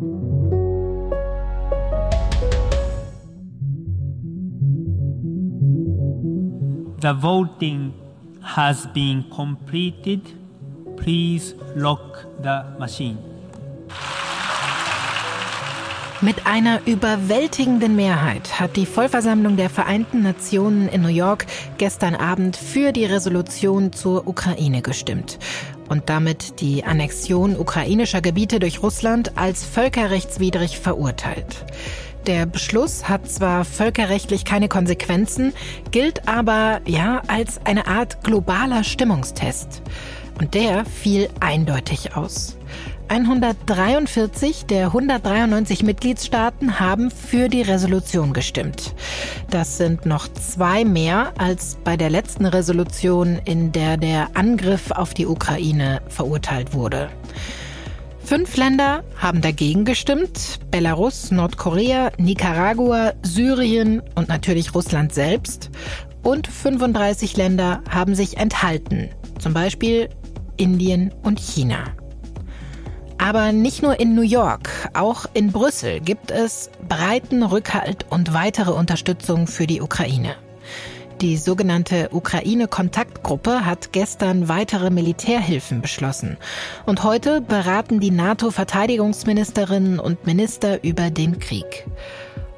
The voting has been completed. Please lock the machine. Mit einer überwältigenden Mehrheit hat die Vollversammlung der Vereinten Nationen in New York gestern Abend für die Resolution zur Ukraine gestimmt und damit die Annexion ukrainischer Gebiete durch Russland als völkerrechtswidrig verurteilt. Der Beschluss hat zwar völkerrechtlich keine Konsequenzen, gilt aber ja als eine Art globaler Stimmungstest. Und der fiel eindeutig aus. 143 der 193 Mitgliedstaaten haben für die Resolution gestimmt. Das sind noch zwei mehr als bei der letzten Resolution, in der der Angriff auf die Ukraine verurteilt wurde. Fünf Länder haben dagegen gestimmt. Belarus, Nordkorea, Nicaragua, Syrien und natürlich Russland selbst. Und 35 Länder haben sich enthalten. Zum Beispiel Indien und China. Aber nicht nur in New York, auch in Brüssel gibt es breiten Rückhalt und weitere Unterstützung für die Ukraine. Die sogenannte Ukraine-Kontaktgruppe hat gestern weitere Militärhilfen beschlossen. Und heute beraten die NATO-Verteidigungsministerinnen und Minister über den Krieg.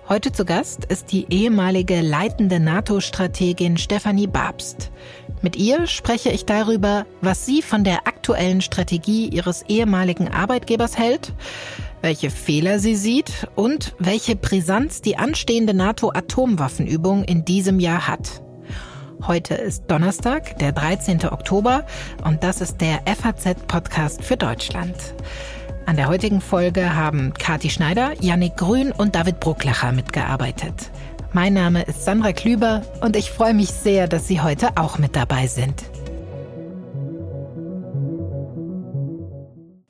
Heute zu Gast ist die ehemalige leitende NATO-Strategin Stefanie Babst. Mit ihr spreche ich darüber, was sie von der aktuellen Strategie ihres ehemaligen Arbeitgebers hält, welche Fehler sie sieht und welche Brisanz die anstehende NATO-Atomwaffenübung in diesem Jahr hat. Heute ist Donnerstag, der 13. Oktober und das ist der FAZ-Podcast für Deutschland. An der heutigen Folge haben Kati Schneider, Yannick Grün und David Brucklacher mitgearbeitet. Mein Name ist Sandra Klüber und ich freue mich sehr, dass Sie heute auch mit dabei sind.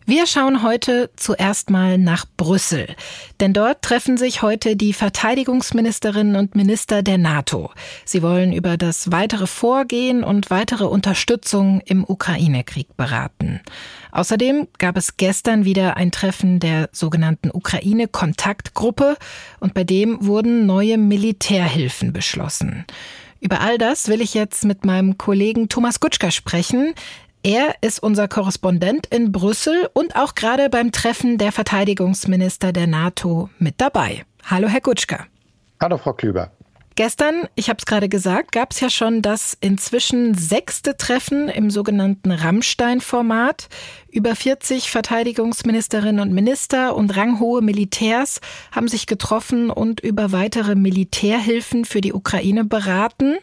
Wir schauen heute zuerst mal nach Brüssel, denn dort treffen sich heute die Verteidigungsministerinnen und Minister der NATO. Sie wollen über das weitere Vorgehen und weitere Unterstützung im Ukraine-Krieg beraten. Außerdem gab es gestern wieder ein Treffen der sogenannten Ukraine-Kontaktgruppe und bei dem wurden neue Militärhilfen beschlossen. Über all das will ich jetzt mit meinem Kollegen Thomas Gutschka sprechen. Er ist unser Korrespondent in Brüssel und auch gerade beim Treffen der Verteidigungsminister der NATO mit dabei. Hallo, Herr Gutschka. Hallo, Frau Klüber. Gestern, ich habe es gerade gesagt, gab es ja schon das inzwischen sechste Treffen im sogenannten Rammstein-Format. Über 40 Verteidigungsministerinnen und Minister und ranghohe Militärs haben sich getroffen und über weitere Militärhilfen für die Ukraine beraten.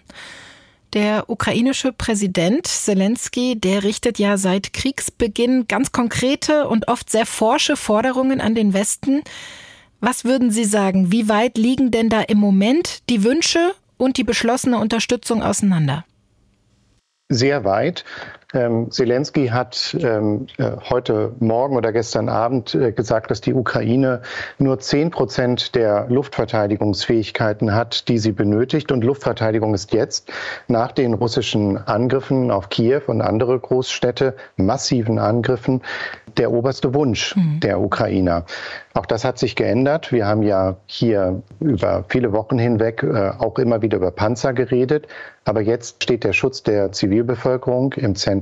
Der ukrainische Präsident Zelensky, der richtet ja seit Kriegsbeginn ganz konkrete und oft sehr forsche Forderungen an den Westen. Was würden Sie sagen? Wie weit liegen denn da im Moment die Wünsche und die beschlossene Unterstützung auseinander? Sehr weit. Ähm, Zelensky hat ähm, äh, heute Morgen oder gestern Abend äh, gesagt, dass die Ukraine nur zehn Prozent der Luftverteidigungsfähigkeiten hat, die sie benötigt. Und Luftverteidigung ist jetzt nach den russischen Angriffen auf Kiew und andere Großstädte, massiven Angriffen, der oberste Wunsch mhm. der Ukrainer. Auch das hat sich geändert. Wir haben ja hier über viele Wochen hinweg äh, auch immer wieder über Panzer geredet. Aber jetzt steht der Schutz der Zivilbevölkerung im Zentrum.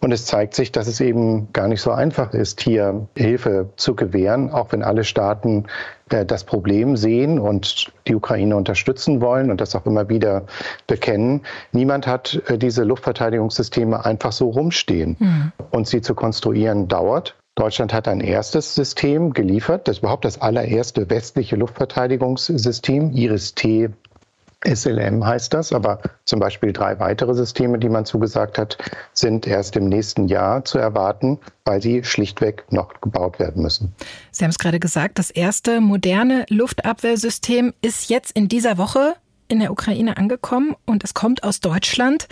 Und es zeigt sich, dass es eben gar nicht so einfach ist, hier Hilfe zu gewähren, auch wenn alle Staaten äh, das Problem sehen und die Ukraine unterstützen wollen und das auch immer wieder bekennen. Niemand hat äh, diese Luftverteidigungssysteme einfach so rumstehen. Mhm. Und sie zu konstruieren dauert. Deutschland hat ein erstes System geliefert, das überhaupt das allererste westliche Luftverteidigungssystem, IRIS-T SLM heißt das, aber zum Beispiel drei weitere Systeme, die man zugesagt hat, sind erst im nächsten Jahr zu erwarten, weil sie schlichtweg noch gebaut werden müssen. Sie haben es gerade gesagt, das erste moderne Luftabwehrsystem ist jetzt in dieser Woche in der Ukraine angekommen und es kommt aus Deutschland.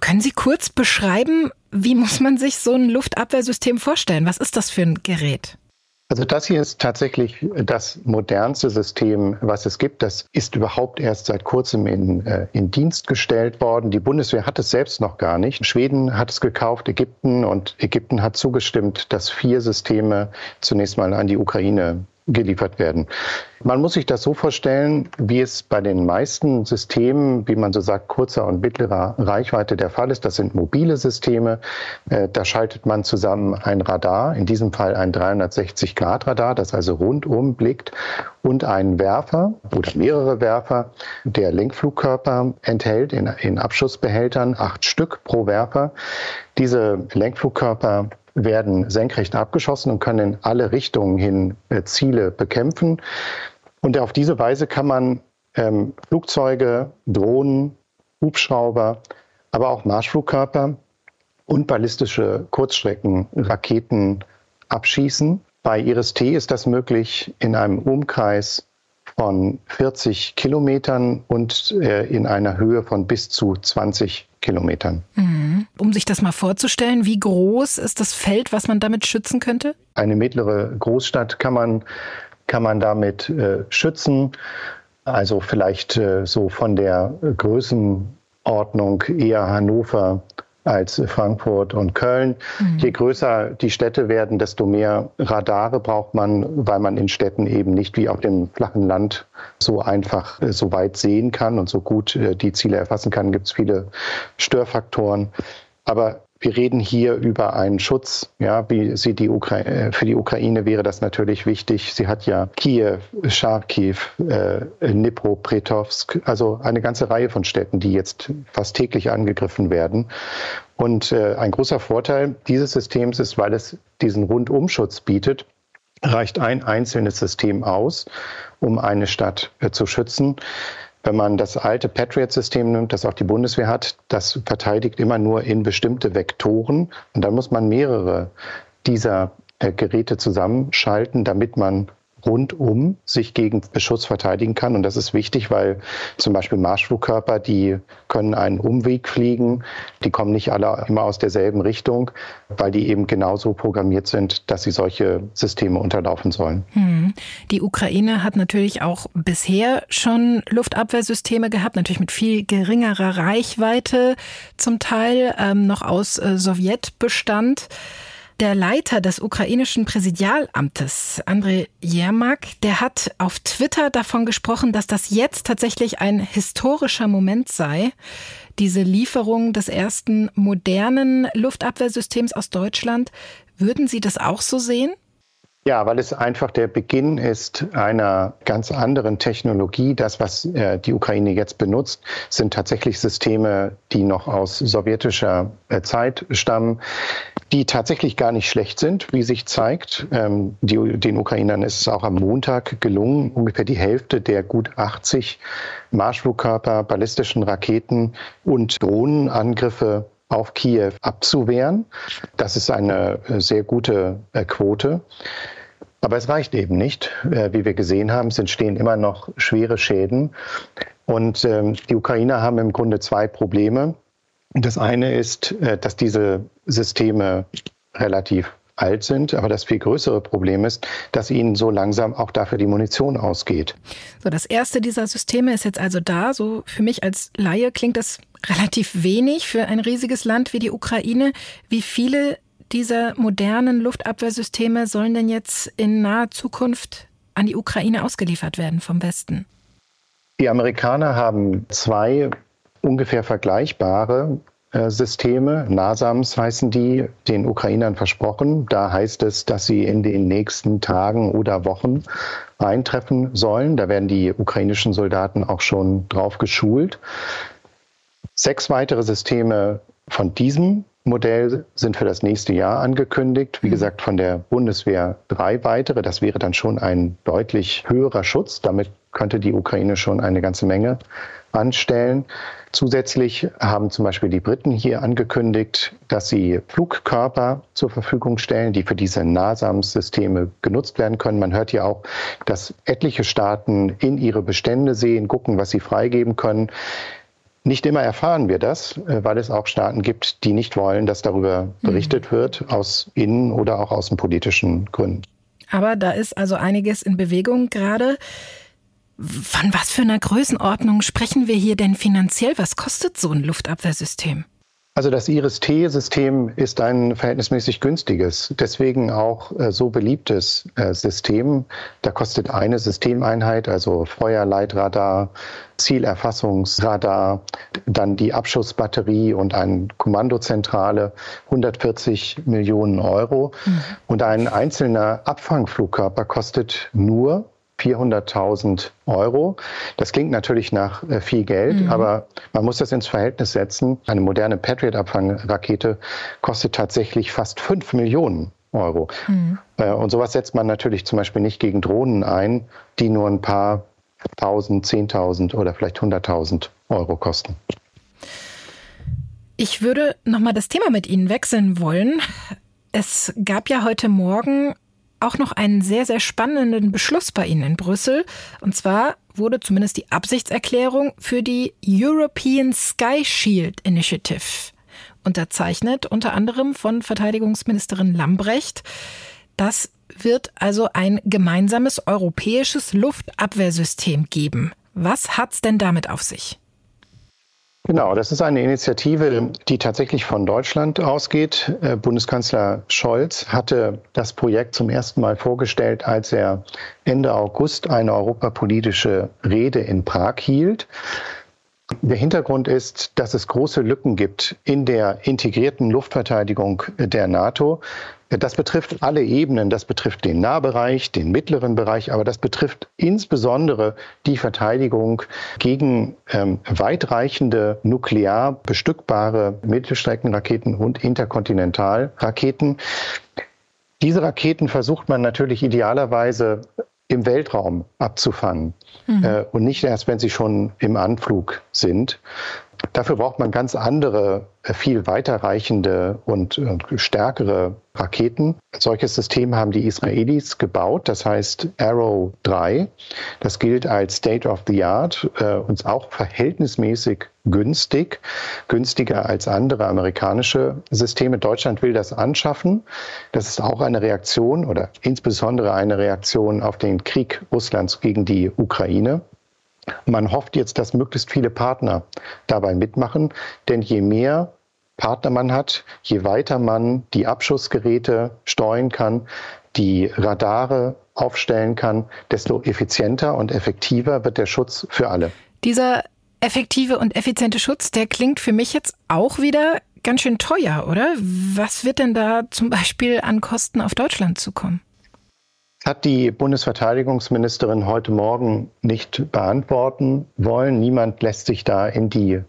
Können Sie kurz beschreiben, wie muss man sich so ein Luftabwehrsystem vorstellen? Was ist das für ein Gerät? Also das hier ist tatsächlich das modernste System, was es gibt. Das ist überhaupt erst seit kurzem in, äh, in Dienst gestellt worden. Die Bundeswehr hat es selbst noch gar nicht. Schweden hat es gekauft, Ägypten und Ägypten hat zugestimmt, dass vier Systeme zunächst mal an die Ukraine geliefert werden. Man muss sich das so vorstellen, wie es bei den meisten Systemen, wie man so sagt, kurzer und mittlerer Reichweite der Fall ist. Das sind mobile Systeme. Äh, da schaltet man zusammen ein Radar, in diesem Fall ein 360-Grad-Radar, das also rundum blickt, und einen Werfer oder mehrere Werfer, der Lenkflugkörper enthält in, in Abschussbehältern, acht Stück pro Werfer. Diese Lenkflugkörper werden senkrecht abgeschossen und können in alle Richtungen hin äh, Ziele bekämpfen. Und auf diese Weise kann man ähm, Flugzeuge, Drohnen, Hubschrauber, aber auch Marschflugkörper und ballistische Kurzstreckenraketen abschießen. Bei Iris-T ist das möglich in einem Umkreis von 40 Kilometern und äh, in einer Höhe von bis zu 20 Kilometern. Mhm. Um sich das mal vorzustellen, wie groß ist das Feld, was man damit schützen könnte? Eine mittlere Großstadt kann man, kann man damit äh, schützen. Also vielleicht äh, so von der Größenordnung eher Hannover als Frankfurt und Köln. Mhm. Je größer die Städte werden, desto mehr Radare braucht man, weil man in Städten eben nicht wie auf dem flachen Land so einfach äh, so weit sehen kann und so gut äh, die Ziele erfassen kann. Gibt es viele Störfaktoren. Aber wir reden hier über einen Schutz. Ja, wie sie die Ukraine, äh, für die Ukraine wäre das natürlich wichtig. Sie hat ja Kiew, Charkiw, äh, Dnipropetrovsk, also eine ganze Reihe von Städten, die jetzt fast täglich angegriffen werden. Und äh, ein großer Vorteil dieses Systems ist, weil es diesen Rundumschutz bietet, reicht ein einzelnes System aus, um eine Stadt äh, zu schützen. Wenn man das alte Patriot-System nimmt, das auch die Bundeswehr hat, das verteidigt immer nur in bestimmte Vektoren. Und dann muss man mehrere dieser äh, Geräte zusammenschalten, damit man rundum sich gegen Beschuss verteidigen kann. Und das ist wichtig, weil zum Beispiel Marschflugkörper, die können einen Umweg fliegen, die kommen nicht alle immer aus derselben Richtung, weil die eben genauso programmiert sind, dass sie solche Systeme unterlaufen sollen. Hm. Die Ukraine hat natürlich auch bisher schon Luftabwehrsysteme gehabt, natürlich mit viel geringerer Reichweite zum Teil, ähm, noch aus äh, Sowjetbestand. Der Leiter des ukrainischen Präsidialamtes, Andrei Jermak, der hat auf Twitter davon gesprochen, dass das jetzt tatsächlich ein historischer Moment sei. Diese Lieferung des ersten modernen Luftabwehrsystems aus Deutschland. Würden Sie das auch so sehen? Ja, weil es einfach der Beginn ist einer ganz anderen Technologie. Das, was äh, die Ukraine jetzt benutzt, sind tatsächlich Systeme, die noch aus sowjetischer äh, Zeit stammen, die tatsächlich gar nicht schlecht sind, wie sich zeigt. Ähm, die, den Ukrainern ist es auch am Montag gelungen, ungefähr die Hälfte der gut 80 Marschflugkörper, ballistischen Raketen und Drohnenangriffe auf Kiew abzuwehren. Das ist eine äh, sehr gute Quote. Aber es reicht eben nicht. Äh, wie wir gesehen haben, es entstehen immer noch schwere Schäden. Und ähm, die Ukrainer haben im Grunde zwei Probleme. Das eine ist, äh, dass diese Systeme relativ alt sind, aber das viel größere Problem ist, dass ihnen so langsam auch dafür die Munition ausgeht. So, das erste dieser Systeme ist jetzt also da. So für mich als Laie klingt das relativ wenig für ein riesiges Land wie die Ukraine. Wie viele dieser modernen Luftabwehrsysteme sollen denn jetzt in naher Zukunft an die Ukraine ausgeliefert werden vom Westen? Die Amerikaner haben zwei ungefähr vergleichbare Systeme, NASAMS heißen die, den Ukrainern versprochen. Da heißt es, dass sie in den nächsten Tagen oder Wochen eintreffen sollen. Da werden die ukrainischen Soldaten auch schon drauf geschult. Sechs weitere Systeme von diesem Modell sind für das nächste Jahr angekündigt. Wie mhm. gesagt, von der Bundeswehr drei weitere. Das wäre dann schon ein deutlich höherer Schutz. Damit könnte die Ukraine schon eine ganze Menge anstellen. Zusätzlich haben zum Beispiel die Briten hier angekündigt, dass sie Flugkörper zur Verfügung stellen, die für diese NASAMS-Systeme genutzt werden können. Man hört hier auch, dass etliche Staaten in ihre Bestände sehen, gucken, was sie freigeben können. Nicht immer erfahren wir das, äh, weil es auch Staaten gibt, die nicht wollen, dass darüber mhm. berichtet wird, aus innen- oder auch außenpolitischen Gründen. Aber da ist also einiges in Bewegung gerade. Von was für einer Größenordnung sprechen wir hier denn finanziell? Was kostet so ein Luftabwehrsystem? Also das Iris-T-System ist ein verhältnismäßig günstiges, deswegen auch äh, so beliebtes äh, System. Da kostet eine Systemeinheit, also Feuerleitradar, Zielerfassungsradar, dann die Abschussbatterie und eine Kommandozentrale 140 Millionen Euro. Mhm. Und ein einzelner Abfangflugkörper kostet nur 400.000 Euro. Das klingt natürlich nach äh, viel Geld, mhm. aber man muss das ins Verhältnis setzen. Eine moderne Patriot-Abfangrakete kostet tatsächlich fast 5 Millionen Euro. Mhm. Äh, und sowas setzt man natürlich zum Beispiel nicht gegen Drohnen ein, die nur ein paar tausend, zehntausend oder vielleicht hunderttausend Euro kosten. Ich würde nochmal das Thema mit Ihnen wechseln wollen. Es gab ja heute Morgen auch noch einen sehr, sehr spannenden Beschluss bei Ihnen in Brüssel. Und zwar wurde zumindest die Absichtserklärung für die European Sky Shield Initiative unterzeichnet, unter anderem von Verteidigungsministerin Lambrecht. Das wird also ein gemeinsames europäisches Luftabwehrsystem geben. Was hat's denn damit auf sich? Genau, das ist eine Initiative, die tatsächlich von Deutschland ausgeht. Äh, Bundeskanzler Scholz hatte das Projekt zum ersten Mal vorgestellt, als er Ende August eine europapolitische Rede in Prag hielt. Der Hintergrund ist, dass es große Lücken gibt in der integrierten Luftverteidigung der NATO. Das betrifft alle Ebenen. Das betrifft den Nahbereich, den mittleren Bereich, aber das betrifft insbesondere die Verteidigung gegen ähm, weitreichende nuklear bestückbare Mittelstreckenraketen und Interkontinentalraketen. Diese Raketen versucht man natürlich idealerweise im Weltraum abzufangen mhm. äh, und nicht erst, wenn sie schon im Anflug sind. Dafür braucht man ganz andere, äh, viel weiterreichende und, und stärkere Raketen. Ein solches System haben die Israelis gebaut, das heißt Arrow 3. Das gilt als State of the Art äh, und auch verhältnismäßig günstig, günstiger als andere amerikanische Systeme. Deutschland will das anschaffen. Das ist auch eine Reaktion oder insbesondere eine Reaktion auf den Krieg Russlands gegen die Ukraine. Man hofft jetzt, dass möglichst viele Partner dabei mitmachen, denn je mehr Partner man hat, je weiter man die Abschussgeräte steuern kann, die Radare aufstellen kann, desto effizienter und effektiver wird der Schutz für alle. Dieser effektive und effiziente Schutz, der klingt für mich jetzt auch wieder ganz schön teuer, oder? Was wird denn da zum Beispiel an Kosten auf Deutschland zukommen? Hat die Bundesverteidigungsministerin heute Morgen nicht beantworten wollen. Niemand lässt sich da in die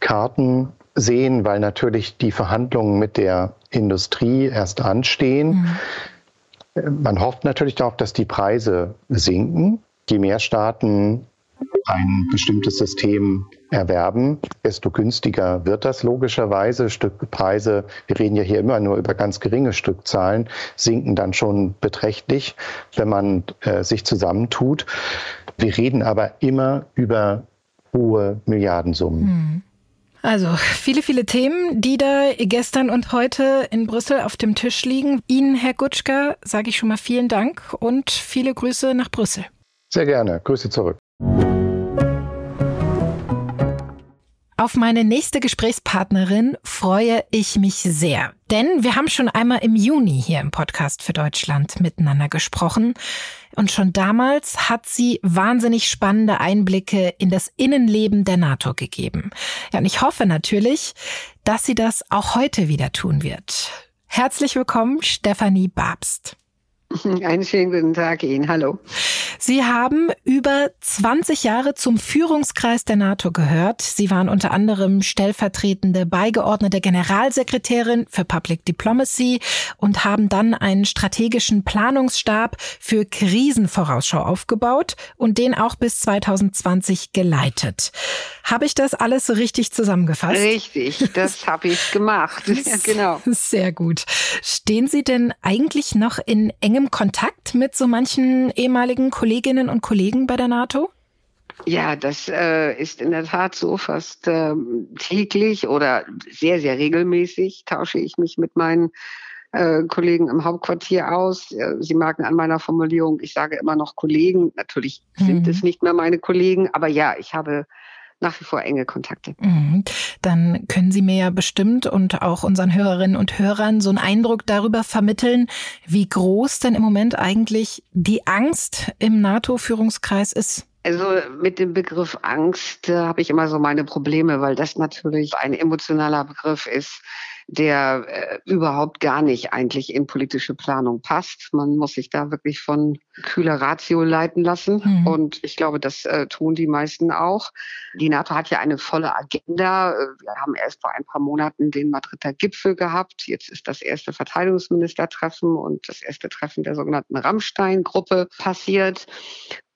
Karten sehen, weil natürlich die Verhandlungen mit der Industrie erst anstehen. Mhm. Man hofft natürlich darauf, dass die Preise sinken. Je mehr Staaten ein bestimmtes System erwerben, desto günstiger wird das logischerweise. Stückpreise, wir reden ja hier immer nur über ganz geringe Stückzahlen, sinken dann schon beträchtlich, wenn man äh, sich zusammentut. Wir reden aber immer über hohe Milliardensummen. Hm. Also viele, viele Themen, die da gestern und heute in Brüssel auf dem Tisch liegen. Ihnen, Herr Gutschka, sage ich schon mal vielen Dank und viele Grüße nach Brüssel. Sehr gerne. Grüße zurück. Auf meine nächste Gesprächspartnerin freue ich mich sehr. Denn wir haben schon einmal im Juni hier im Podcast für Deutschland miteinander gesprochen. Und schon damals hat sie wahnsinnig spannende Einblicke in das Innenleben der NATO gegeben. Ja, und ich hoffe natürlich, dass sie das auch heute wieder tun wird. Herzlich willkommen, Stefanie Babst. Einen schönen guten Tag Ihnen. Hallo. Sie haben über 20 Jahre zum Führungskreis der NATO gehört. Sie waren unter anderem stellvertretende beigeordnete Generalsekretärin für Public Diplomacy und haben dann einen strategischen Planungsstab für Krisenvorausschau aufgebaut und den auch bis 2020 geleitet. Habe ich das alles so richtig zusammengefasst? Richtig, das habe ich gemacht. ja, genau. Sehr gut. Stehen Sie denn eigentlich noch in engem engem Kontakt mit so manchen ehemaligen Kolleginnen und Kollegen bei der NATO? Ja, das äh, ist in der Tat so. Fast äh, täglich oder sehr, sehr regelmäßig tausche ich mich mit meinen äh, Kollegen im Hauptquartier aus. Äh, Sie merken an meiner Formulierung, ich sage immer noch Kollegen. Natürlich sind mhm. es nicht mehr meine Kollegen, aber ja, ich habe nach wie vor enge Kontakte. Mhm. Dann können Sie mir ja bestimmt und auch unseren Hörerinnen und Hörern so einen Eindruck darüber vermitteln, wie groß denn im Moment eigentlich die Angst im NATO-Führungskreis ist. Also mit dem Begriff Angst äh, habe ich immer so meine Probleme, weil das natürlich ein emotionaler Begriff ist, der äh, überhaupt gar nicht eigentlich in politische Planung passt. Man muss sich da wirklich von kühler Ratio leiten lassen. Mhm. Und ich glaube, das äh, tun die meisten auch. Die NATO hat ja eine volle Agenda. Wir haben erst vor ein paar Monaten den Madrider Gipfel gehabt. Jetzt ist das erste Verteidigungsministertreffen und das erste Treffen der sogenannten Rammstein-Gruppe passiert.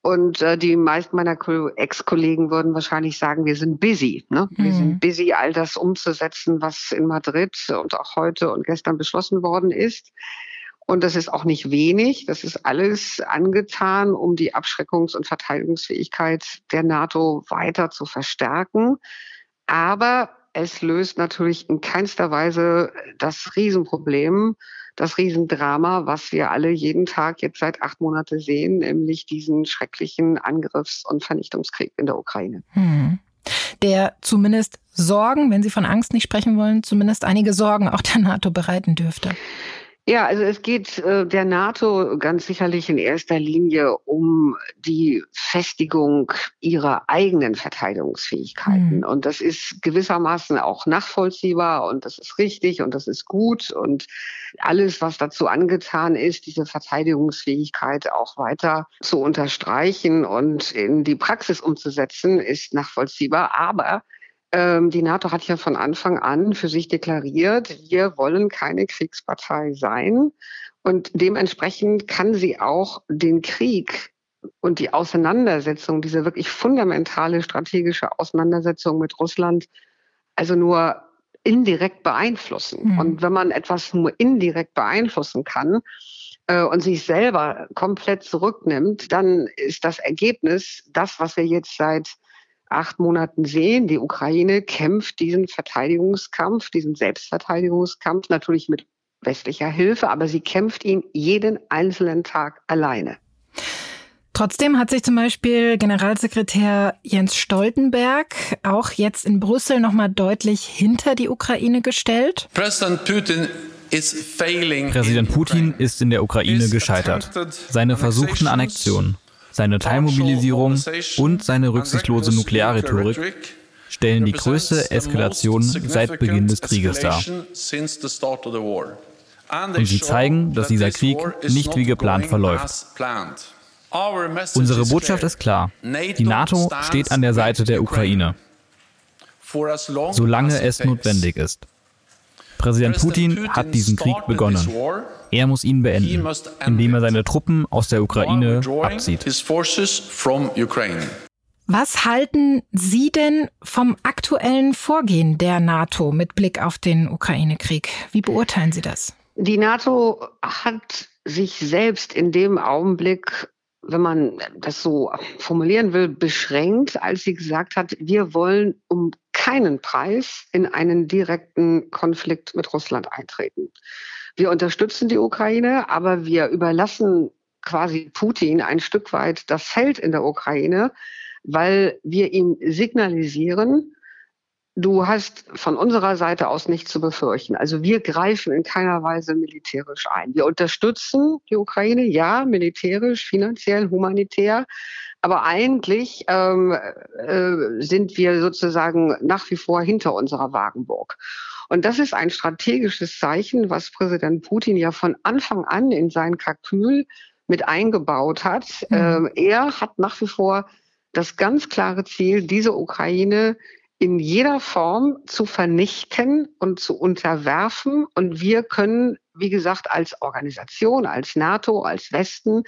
Und äh, die meisten meiner Ex-Kollegen würden wahrscheinlich sagen, wir sind busy. Ne? Wir sind mhm. busy, all das umzusetzen, was in Madrid und auch heute und gestern beschlossen worden ist. Und das ist auch nicht wenig. Das ist alles angetan, um die Abschreckungs- und Verteidigungsfähigkeit der NATO weiter zu verstärken. Aber es löst natürlich in keinster Weise das Riesenproblem, das Riesendrama, was wir alle jeden Tag jetzt seit acht Monaten sehen, nämlich diesen schrecklichen Angriffs- und Vernichtungskrieg in der Ukraine. Hm. Der zumindest Sorgen, wenn Sie von Angst nicht sprechen wollen, zumindest einige Sorgen auch der NATO bereiten dürfte. Ja, also es geht äh, der NATO ganz sicherlich in erster Linie um die Festigung ihrer eigenen Verteidigungsfähigkeiten. Mhm. Und das ist gewissermaßen auch nachvollziehbar und das ist richtig und das ist gut und alles, was dazu angetan ist, diese Verteidigungsfähigkeit auch weiter zu unterstreichen und in die Praxis umzusetzen, ist nachvollziehbar. Aber die NATO hat ja von Anfang an für sich deklariert, wir wollen keine Kriegspartei sein. Und dementsprechend kann sie auch den Krieg und die Auseinandersetzung, diese wirklich fundamentale strategische Auseinandersetzung mit Russland, also nur indirekt beeinflussen. Mhm. Und wenn man etwas nur indirekt beeinflussen kann äh, und sich selber komplett zurücknimmt, dann ist das Ergebnis das, was wir jetzt seit acht Monaten sehen. Die Ukraine kämpft diesen Verteidigungskampf, diesen Selbstverteidigungskampf natürlich mit westlicher Hilfe, aber sie kämpft ihn jeden einzelnen Tag alleine. Trotzdem hat sich zum Beispiel Generalsekretär Jens Stoltenberg auch jetzt in Brüssel nochmal deutlich hinter die Ukraine gestellt. Präsident Putin Präsident Putin ist in der Ukraine gescheitert. Seine versuchten Annexionen seine Teilmobilisierung und seine rücksichtslose Nuklearrhetorik stellen die größte Eskalation seit Beginn des Krieges dar. Und sie zeigen, dass dieser Krieg nicht wie geplant verläuft. Unsere Botschaft ist klar. Die NATO steht an der Seite der Ukraine, solange es notwendig ist. Präsident Putin hat diesen Krieg begonnen. Er muss ihn beenden, indem er seine Truppen aus der Ukraine abzieht. Was halten Sie denn vom aktuellen Vorgehen der NATO mit Blick auf den Ukraine-Krieg? Wie beurteilen Sie das? Die NATO hat sich selbst in dem Augenblick wenn man das so formulieren will, beschränkt, als sie gesagt hat, wir wollen um keinen Preis in einen direkten Konflikt mit Russland eintreten. Wir unterstützen die Ukraine, aber wir überlassen quasi Putin ein Stück weit das Feld in der Ukraine, weil wir ihm signalisieren, du hast von unserer Seite aus nichts zu befürchten. Also wir greifen in keiner Weise militärisch ein. Wir unterstützen die Ukraine, ja, militärisch, finanziell, humanitär, aber eigentlich ähm, äh, sind wir sozusagen nach wie vor hinter unserer Wagenburg. Und das ist ein strategisches Zeichen, was Präsident Putin ja von Anfang an in sein Kalkül mit eingebaut hat. Mhm. Ähm, er hat nach wie vor das ganz klare Ziel, diese Ukraine in jeder Form zu vernichten und zu unterwerfen. Und wir können, wie gesagt, als Organisation, als NATO, als Westen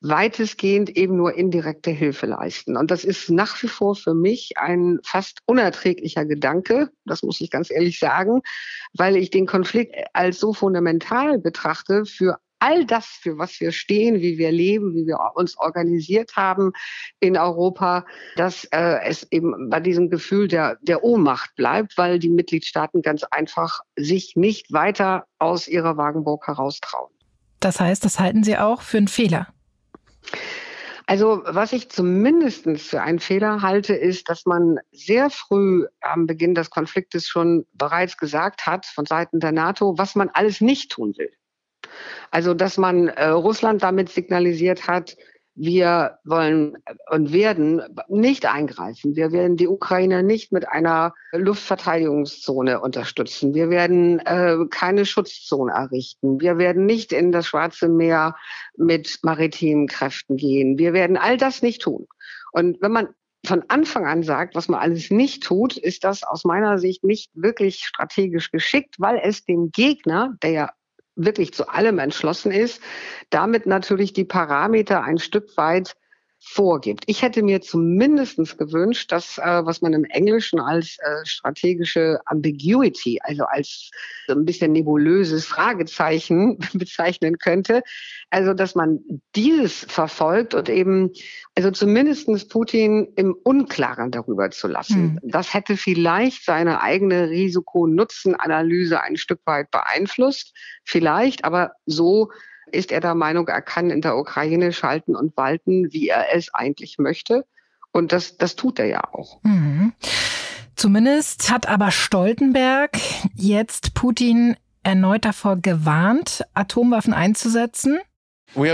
weitestgehend eben nur indirekte Hilfe leisten. Und das ist nach wie vor für mich ein fast unerträglicher Gedanke, das muss ich ganz ehrlich sagen, weil ich den Konflikt als so fundamental betrachte für all das, für was wir stehen, wie wir leben, wie wir uns organisiert haben in Europa, dass äh, es eben bei diesem Gefühl der, der Ohnmacht bleibt, weil die Mitgliedstaaten ganz einfach sich nicht weiter aus ihrer Wagenburg heraustrauen. Das heißt, das halten Sie auch für einen Fehler? Also was ich zumindest für einen Fehler halte, ist, dass man sehr früh am Beginn des Konfliktes schon bereits gesagt hat von Seiten der NATO, was man alles nicht tun will. Also dass man äh, Russland damit signalisiert hat, wir wollen und werden nicht eingreifen. Wir werden die Ukraine nicht mit einer Luftverteidigungszone unterstützen. Wir werden äh, keine Schutzzone errichten. Wir werden nicht in das Schwarze Meer mit maritimen Kräften gehen. Wir werden all das nicht tun. Und wenn man von Anfang an sagt, was man alles nicht tut, ist das aus meiner Sicht nicht wirklich strategisch geschickt, weil es dem Gegner, der ja wirklich zu allem entschlossen ist, damit natürlich die Parameter ein Stück weit vorgibt. Ich hätte mir zumindest gewünscht, dass, äh, was man im Englischen als äh, strategische Ambiguity, also als so ein bisschen nebulöses Fragezeichen bezeichnen könnte, also dass man dieses verfolgt und eben, also zumindestens Putin im Unklaren darüber zu lassen. Mhm. Das hätte vielleicht seine eigene Risiko-Nutzen-Analyse ein Stück weit beeinflusst, vielleicht, aber so ist er der Meinung, er kann in der Ukraine schalten und walten, wie er es eigentlich möchte. Und das, das tut er ja auch. Mhm. Zumindest hat aber Stoltenberg jetzt Putin erneut davor gewarnt, Atomwaffen einzusetzen. Uh, Wir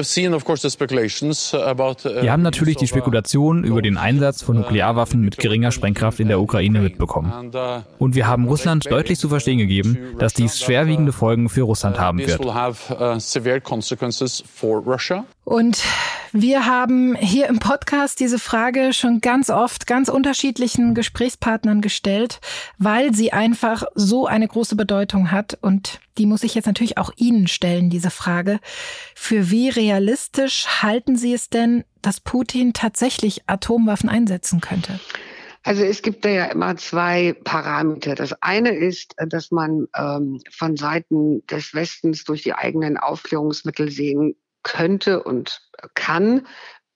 haben natürlich die uh, Spekulation über den Einsatz von Nuklearwaffen mit geringer Sprengkraft in der Ukraine mitbekommen. Uh, Und wir haben Russland deutlich zu verstehen gegeben, dass dies schwerwiegende Folgen für Russland haben wird. Und wir haben hier im Podcast diese Frage schon ganz oft ganz unterschiedlichen Gesprächspartnern gestellt, weil sie einfach so eine große Bedeutung hat. Und die muss ich jetzt natürlich auch Ihnen stellen, diese Frage. Für wie realistisch halten Sie es denn, dass Putin tatsächlich Atomwaffen einsetzen könnte? Also es gibt da ja immer zwei Parameter. Das eine ist, dass man ähm, von Seiten des Westens durch die eigenen Aufklärungsmittel sehen könnte und kann,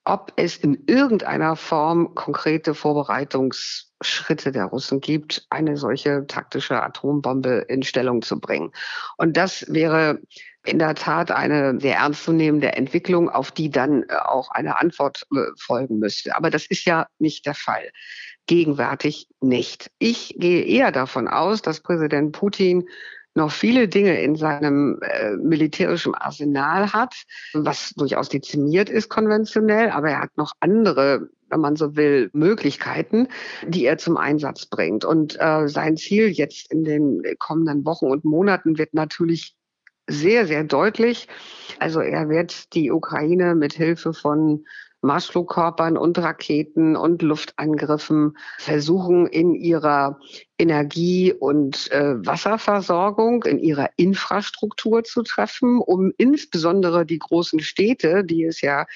ob es in irgendeiner Form konkrete Vorbereitungsschritte der Russen gibt, eine solche taktische Atombombe in Stellung zu bringen. Und das wäre in der Tat eine sehr ernstzunehmende Entwicklung, auf die dann äh, auch eine Antwort äh, folgen müsste. Aber das ist ja nicht der Fall. Gegenwärtig nicht. Ich gehe eher davon aus, dass Präsident Putin noch viele Dinge in seinem äh, militärischen Arsenal hat, was durchaus dezimiert ist konventionell, aber er hat noch andere wenn man so will, Möglichkeiten, die er zum Einsatz bringt. Und äh, sein Ziel jetzt in den kommenden Wochen und Monaten wird natürlich sehr, sehr deutlich. Also er wird die Ukraine mit Hilfe von Marschflugkörpern und Raketen und Luftangriffen versuchen, in ihrer Energie- und äh, Wasserversorgung, in ihrer Infrastruktur zu treffen, um insbesondere die großen Städte, die es ja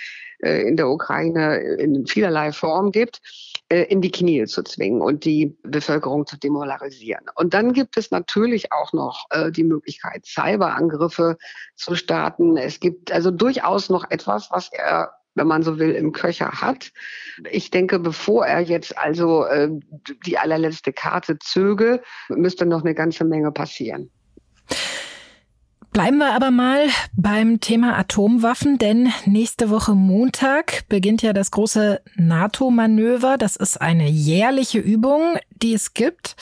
äh, in der Ukraine in vielerlei Form gibt, äh, in die Knie zu zwingen und die Bevölkerung zu demoralisieren. Und dann gibt es natürlich auch noch äh, die Möglichkeit, Cyberangriffe zu starten. Es gibt also durchaus noch etwas, was er wenn man so will, im Köcher hat. Ich denke, bevor er jetzt also äh, die allerletzte Karte zöge, müsste noch eine ganze Menge passieren. Bleiben wir aber mal beim Thema Atomwaffen, denn nächste Woche Montag beginnt ja das große NATO-Manöver. Das ist eine jährliche Übung, die es gibt.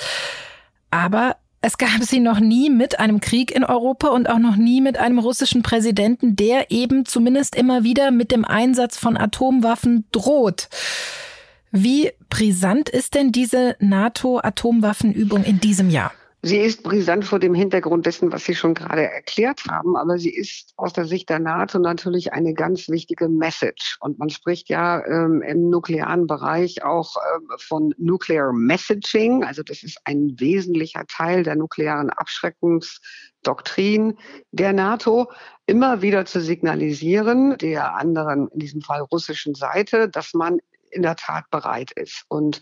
Aber es gab sie noch nie mit einem Krieg in Europa und auch noch nie mit einem russischen Präsidenten, der eben zumindest immer wieder mit dem Einsatz von Atomwaffen droht. Wie brisant ist denn diese NATO-Atomwaffenübung in diesem Jahr? Sie ist brisant vor dem Hintergrund dessen, was Sie schon gerade erklärt haben, aber sie ist aus der Sicht der NATO natürlich eine ganz wichtige Message. Und man spricht ja ähm, im nuklearen Bereich auch ähm, von Nuclear Messaging. Also das ist ein wesentlicher Teil der nuklearen Abschreckungsdoktrin der NATO, immer wieder zu signalisieren, der anderen, in diesem Fall russischen Seite, dass man in der Tat bereit ist. Und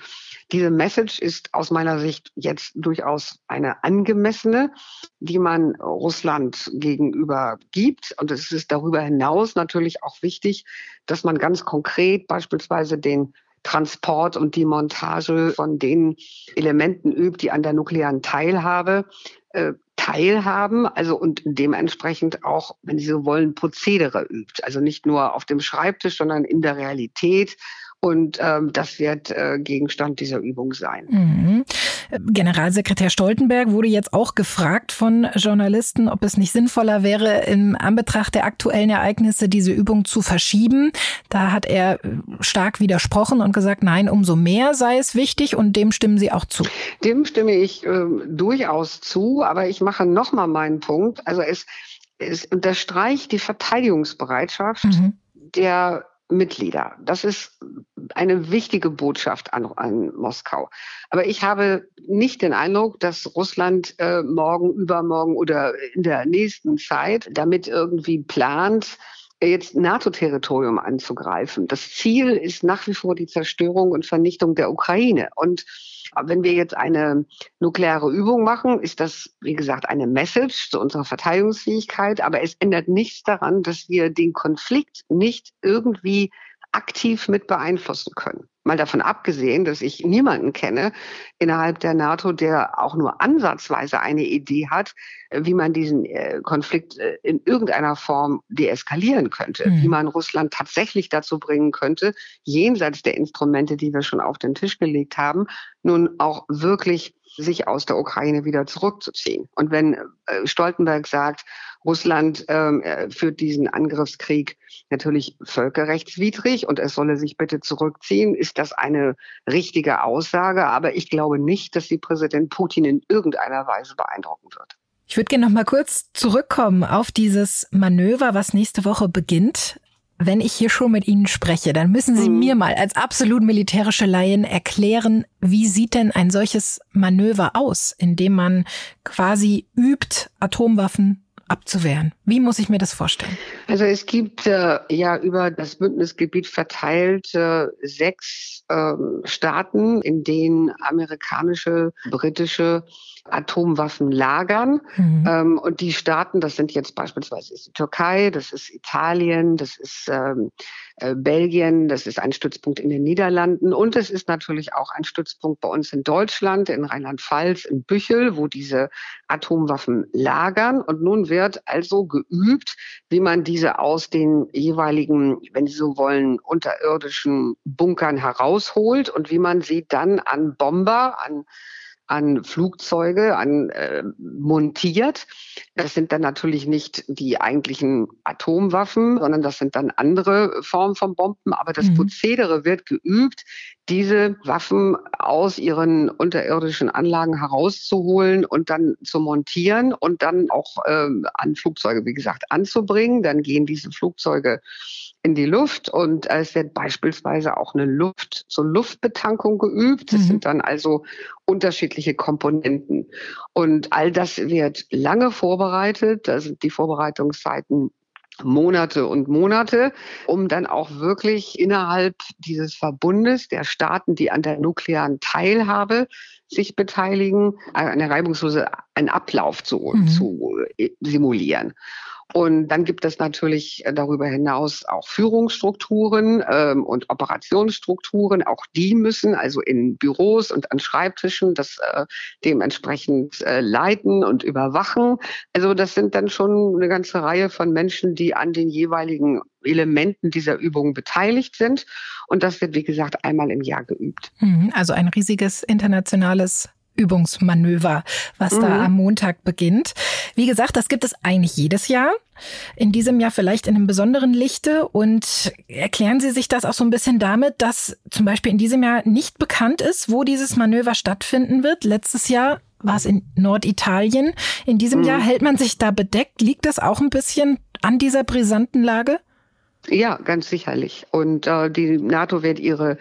diese Message ist aus meiner Sicht jetzt durchaus eine angemessene, die man Russland gegenüber gibt. Und es ist darüber hinaus natürlich auch wichtig, dass man ganz konkret beispielsweise den Transport und die Montage von den Elementen übt, die an der nuklearen Teilhabe äh, teilhaben, also und dementsprechend auch, wenn Sie so wollen, Prozedere übt. Also nicht nur auf dem Schreibtisch, sondern in der Realität und ähm, das wird äh, Gegenstand dieser Übung sein. Mhm. Generalsekretär Stoltenberg wurde jetzt auch gefragt von Journalisten, ob es nicht sinnvoller wäre, im Anbetracht der aktuellen Ereignisse diese Übung zu verschieben. Da hat er äh, stark widersprochen und gesagt, nein, umso mehr sei es wichtig und dem stimmen Sie auch zu. Dem stimme ich äh, durchaus zu, aber ich mache nochmal meinen Punkt. Also es, es unterstreicht die Verteidigungsbereitschaft mhm. der Mitglieder. Das ist eine wichtige Botschaft an, an Moskau. Aber ich habe nicht den Eindruck, dass Russland äh, morgen, übermorgen oder in der nächsten Zeit damit irgendwie plant, jetzt NATO-Territorium anzugreifen. Das Ziel ist nach wie vor die Zerstörung und Vernichtung der Ukraine. Und wenn wir jetzt eine nukleare Übung machen, ist das, wie gesagt, eine Message zu unserer Verteidigungsfähigkeit. Aber es ändert nichts daran, dass wir den Konflikt nicht irgendwie aktiv mit beeinflussen können. Mal davon abgesehen, dass ich niemanden kenne innerhalb der NATO, der auch nur ansatzweise eine Idee hat, wie man diesen äh, Konflikt äh, in irgendeiner Form deeskalieren könnte, mhm. wie man Russland tatsächlich dazu bringen könnte, jenseits der Instrumente, die wir schon auf den Tisch gelegt haben, nun auch wirklich sich aus der Ukraine wieder zurückzuziehen. Und wenn äh, Stoltenberg sagt, Russland ähm, führt diesen Angriffskrieg natürlich völkerrechtswidrig und es solle sich bitte zurückziehen, ist das eine richtige Aussage. Aber ich glaube nicht, dass sie Präsident Putin in irgendeiner Weise beeindrucken wird. Ich würde gerne noch mal kurz zurückkommen auf dieses Manöver, was nächste Woche beginnt. Wenn ich hier schon mit Ihnen spreche, dann müssen Sie mhm. mir mal als absolut militärische Laien erklären, wie sieht denn ein solches Manöver aus, in dem man quasi übt, Atomwaffen abzuwehren? Wie muss ich mir das vorstellen? Also es gibt äh, ja über das Bündnisgebiet verteilt äh, sechs äh, Staaten, in denen amerikanische, britische Atomwaffen lagern. Mhm. Ähm, und die Staaten, das sind jetzt beispielsweise die Türkei, das ist Italien, das ist ähm, äh, Belgien, das ist ein Stützpunkt in den Niederlanden und es ist natürlich auch ein Stützpunkt bei uns in Deutschland, in Rheinland-Pfalz, in Büchel, wo diese Atomwaffen lagern. Und nun wird also geübt, wie man diese aus den jeweiligen, wenn Sie so wollen, unterirdischen Bunkern herausholt und wie man sie dann an Bomber, an an Flugzeuge, an äh, montiert. Das sind dann natürlich nicht die eigentlichen Atomwaffen, sondern das sind dann andere Formen von Bomben. Aber das mhm. Prozedere wird geübt, diese Waffen aus ihren unterirdischen Anlagen herauszuholen und dann zu montieren und dann auch äh, an Flugzeuge, wie gesagt, anzubringen. Dann gehen diese Flugzeuge in die Luft und es wird beispielsweise auch eine Luft zur Luftbetankung geübt. Das mhm. sind dann also unterschiedliche Komponenten. Und all das wird lange vorbereitet. Da sind die Vorbereitungszeiten Monate und Monate, um dann auch wirklich innerhalb dieses Verbundes der Staaten, die an der nuklearen Teilhabe sich beteiligen, eine reibungslose einen Ablauf zu, mhm. zu simulieren. Und dann gibt es natürlich darüber hinaus auch Führungsstrukturen ähm, und Operationsstrukturen. Auch die müssen also in Büros und an Schreibtischen das äh, dementsprechend äh, leiten und überwachen. Also das sind dann schon eine ganze Reihe von Menschen, die an den jeweiligen Elementen dieser Übung beteiligt sind. Und das wird, wie gesagt, einmal im Jahr geübt. Mhm, also ein riesiges internationales Übungsmanöver, was mhm. da am Montag beginnt. Wie gesagt, das gibt es eigentlich jedes Jahr. In diesem Jahr vielleicht in einem besonderen Lichte. Und erklären Sie sich das auch so ein bisschen damit, dass zum Beispiel in diesem Jahr nicht bekannt ist, wo dieses Manöver stattfinden wird. Letztes Jahr war es in Norditalien. In diesem mhm. Jahr hält man sich da bedeckt. Liegt das auch ein bisschen an dieser brisanten Lage? Ja, ganz sicherlich. Und äh, die NATO wird ihre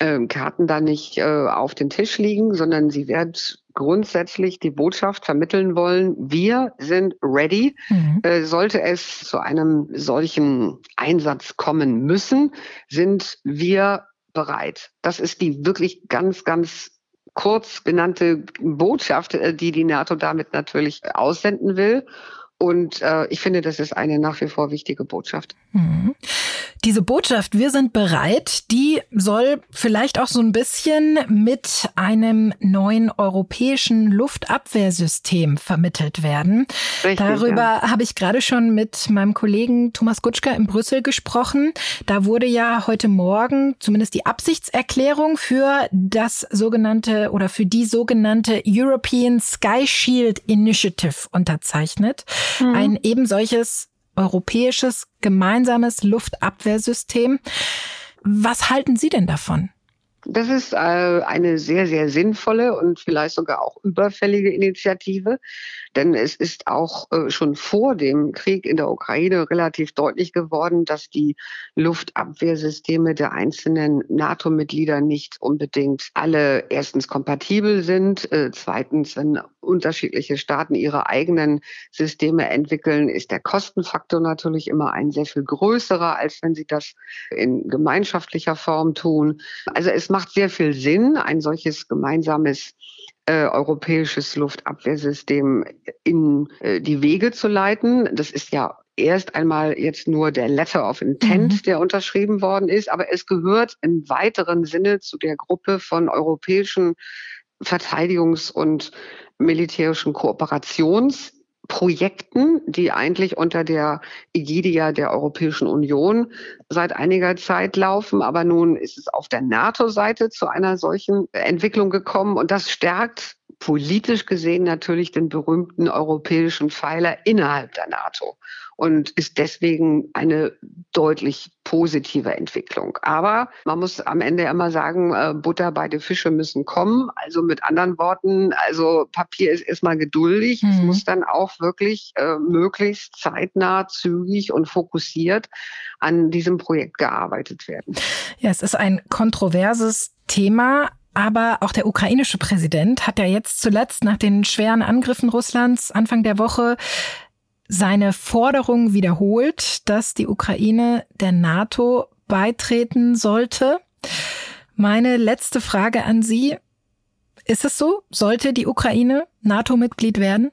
äh, Karten da nicht äh, auf den Tisch liegen, sondern sie wird grundsätzlich die Botschaft vermitteln wollen, wir sind ready. Mhm. Äh, sollte es zu einem solchen Einsatz kommen müssen, sind wir bereit. Das ist die wirklich ganz, ganz kurz genannte Botschaft, äh, die die NATO damit natürlich aussenden will. Und äh, ich finde, das ist eine nach wie vor wichtige Botschaft. Mhm. Diese Botschaft, wir sind bereit, die soll vielleicht auch so ein bisschen mit einem neuen europäischen Luftabwehrsystem vermittelt werden. Richtig, Darüber ja. habe ich gerade schon mit meinem Kollegen Thomas Gutschka in Brüssel gesprochen. Da wurde ja heute Morgen zumindest die Absichtserklärung für das sogenannte oder für die sogenannte European Sky Shield Initiative unterzeichnet mhm. ein eben solches europäisches gemeinsames Luftabwehrsystem. Was halten Sie denn davon? Das ist äh, eine sehr, sehr sinnvolle und vielleicht sogar auch überfällige Initiative. Denn es ist auch äh, schon vor dem Krieg in der Ukraine relativ deutlich geworden, dass die Luftabwehrsysteme der einzelnen NATO-Mitglieder nicht unbedingt alle erstens kompatibel sind. Äh, zweitens, wenn unterschiedliche Staaten ihre eigenen Systeme entwickeln, ist der Kostenfaktor natürlich immer ein sehr viel größerer, als wenn sie das in gemeinschaftlicher Form tun. Also es macht sehr viel Sinn, ein solches gemeinsames äh, europäisches Luftabwehrsystem in äh, die Wege zu leiten. Das ist ja erst einmal jetzt nur der Letter of Intent, mhm. der unterschrieben worden ist, aber es gehört im weiteren Sinne zu der Gruppe von europäischen Verteidigungs- und militärischen Kooperations Projekten, die eigentlich unter der Ägide der Europäischen Union seit einiger Zeit laufen. Aber nun ist es auf der NATO-Seite zu einer solchen Entwicklung gekommen und das stärkt politisch gesehen natürlich den berühmten europäischen Pfeiler innerhalb der NATO und ist deswegen eine deutlich positive Entwicklung. Aber man muss am Ende immer sagen, äh, Butter bei den Fische müssen kommen. Also mit anderen Worten, also Papier ist erstmal geduldig. Mhm. Es muss dann auch wirklich äh, möglichst zeitnah, zügig und fokussiert an diesem Projekt gearbeitet werden. Ja, es ist ein kontroverses Thema, aber auch der ukrainische Präsident hat ja jetzt zuletzt nach den schweren Angriffen Russlands Anfang der Woche seine Forderung wiederholt, dass die Ukraine der NATO beitreten sollte. Meine letzte Frage an Sie. Ist es so? Sollte die Ukraine NATO-Mitglied werden?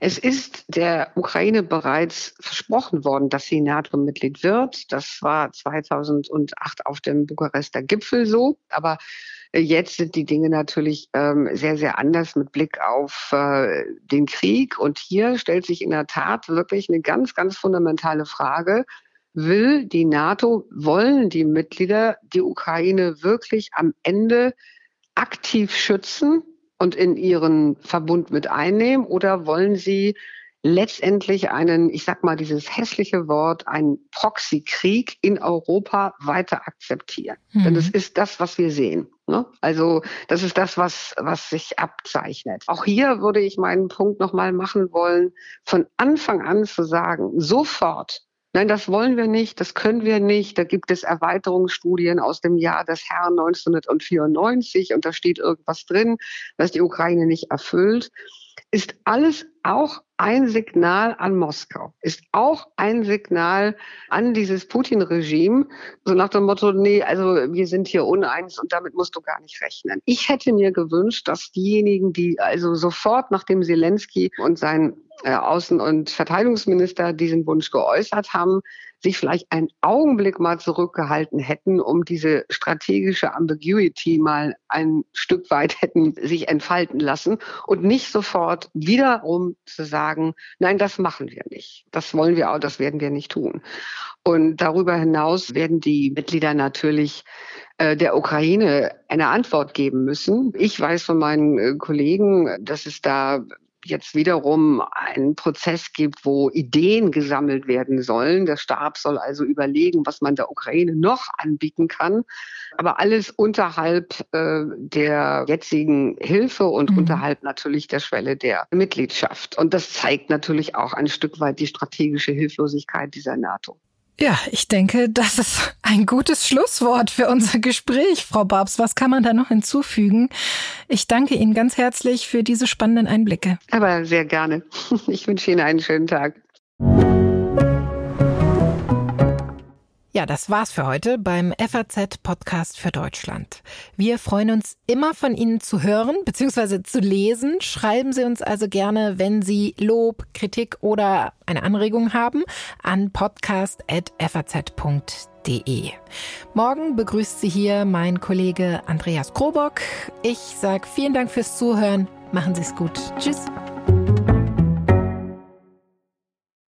Es ist der Ukraine bereits versprochen worden, dass sie NATO-Mitglied wird. Das war 2008 auf dem Bukarester Gipfel so. Aber Jetzt sind die Dinge natürlich ähm, sehr, sehr anders mit Blick auf äh, den Krieg. Und hier stellt sich in der Tat wirklich eine ganz, ganz fundamentale Frage. Will die NATO, wollen die Mitglieder die Ukraine wirklich am Ende aktiv schützen und in ihren Verbund mit einnehmen oder wollen sie letztendlich einen, ich sag mal dieses hässliche Wort, einen Proxykrieg in Europa weiter akzeptieren. Mhm. Denn das ist das, was wir sehen. Ne? Also das ist das, was, was sich abzeichnet. Auch hier würde ich meinen Punkt nochmal machen wollen, von Anfang an zu sagen, sofort, Nein, das wollen wir nicht, das können wir nicht. Da gibt es Erweiterungsstudien aus dem Jahr des Herrn 1994 und da steht irgendwas drin, was die Ukraine nicht erfüllt ist alles auch ein Signal an Moskau, ist auch ein Signal an dieses Putin-Regime, so nach dem Motto, nee, also wir sind hier uneins und damit musst du gar nicht rechnen. Ich hätte mir gewünscht, dass diejenigen, die also sofort nachdem Zelensky und sein äh, Außen- und Verteidigungsminister diesen Wunsch geäußert haben, sich vielleicht einen Augenblick mal zurückgehalten hätten, um diese strategische Ambiguity mal ein Stück weit hätten sich entfalten lassen und nicht sofort wiederum zu sagen, nein, das machen wir nicht. Das wollen wir auch, das werden wir nicht tun. Und darüber hinaus werden die Mitglieder natürlich äh, der Ukraine eine Antwort geben müssen. Ich weiß von meinen äh, Kollegen, dass es da jetzt wiederum einen Prozess gibt, wo Ideen gesammelt werden sollen. Der Stab soll also überlegen, was man der Ukraine noch anbieten kann. Aber alles unterhalb äh, der jetzigen Hilfe und mhm. unterhalb natürlich der Schwelle der Mitgliedschaft. Und das zeigt natürlich auch ein Stück weit die strategische Hilflosigkeit dieser NATO. Ja, ich denke, das ist ein gutes Schlusswort für unser Gespräch, Frau Babs. Was kann man da noch hinzufügen? Ich danke Ihnen ganz herzlich für diese spannenden Einblicke. Aber sehr gerne. Ich wünsche Ihnen einen schönen Tag. Ja, das war's für heute beim FAZ Podcast für Deutschland. Wir freuen uns immer von Ihnen zu hören bzw. zu lesen. Schreiben Sie uns also gerne, wenn Sie Lob, Kritik oder eine Anregung haben, an podcast.faz.de. Morgen begrüßt Sie hier mein Kollege Andreas Krobock. Ich sage vielen Dank fürs Zuhören. Machen Sie es gut. Tschüss.